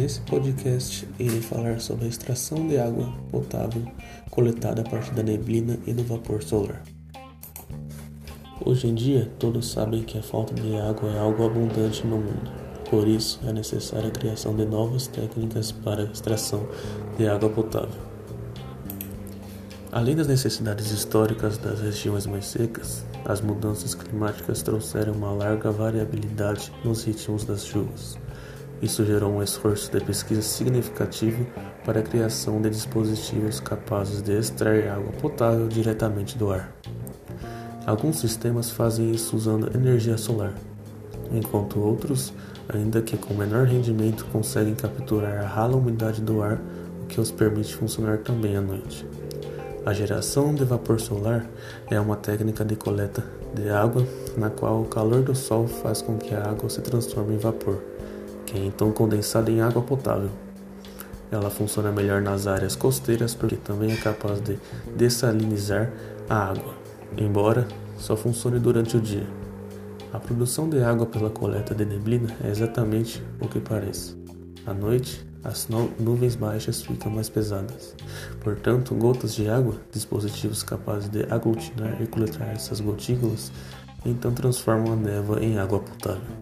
Nesse podcast, irei falar sobre a extração de água potável coletada a partir da neblina e do vapor solar. Hoje em dia, todos sabem que a falta de água é algo abundante no mundo. Por isso, é necessária a criação de novas técnicas para a extração de água potável. Além das necessidades históricas das regiões mais secas, as mudanças climáticas trouxeram uma larga variabilidade nos ritmos das chuvas. Isso gerou um esforço de pesquisa significativo para a criação de dispositivos capazes de extrair água potável diretamente do ar. Alguns sistemas fazem isso usando energia solar, enquanto outros, ainda que com menor rendimento, conseguem capturar a rala umidade do ar, o que os permite funcionar também à noite. A geração de vapor solar é uma técnica de coleta de água na qual o calor do sol faz com que a água se transforme em vapor que é então condensada em água potável. Ela funciona melhor nas áreas costeiras porque também é capaz de dessalinizar a água, embora só funcione durante o dia. A produção de água pela coleta de neblina é exatamente o que parece. À noite, as nuvens baixas ficam mais pesadas. Portanto, gotas de água, dispositivos capazes de aglutinar e coletar essas gotículas, então transformam a névoa em água potável.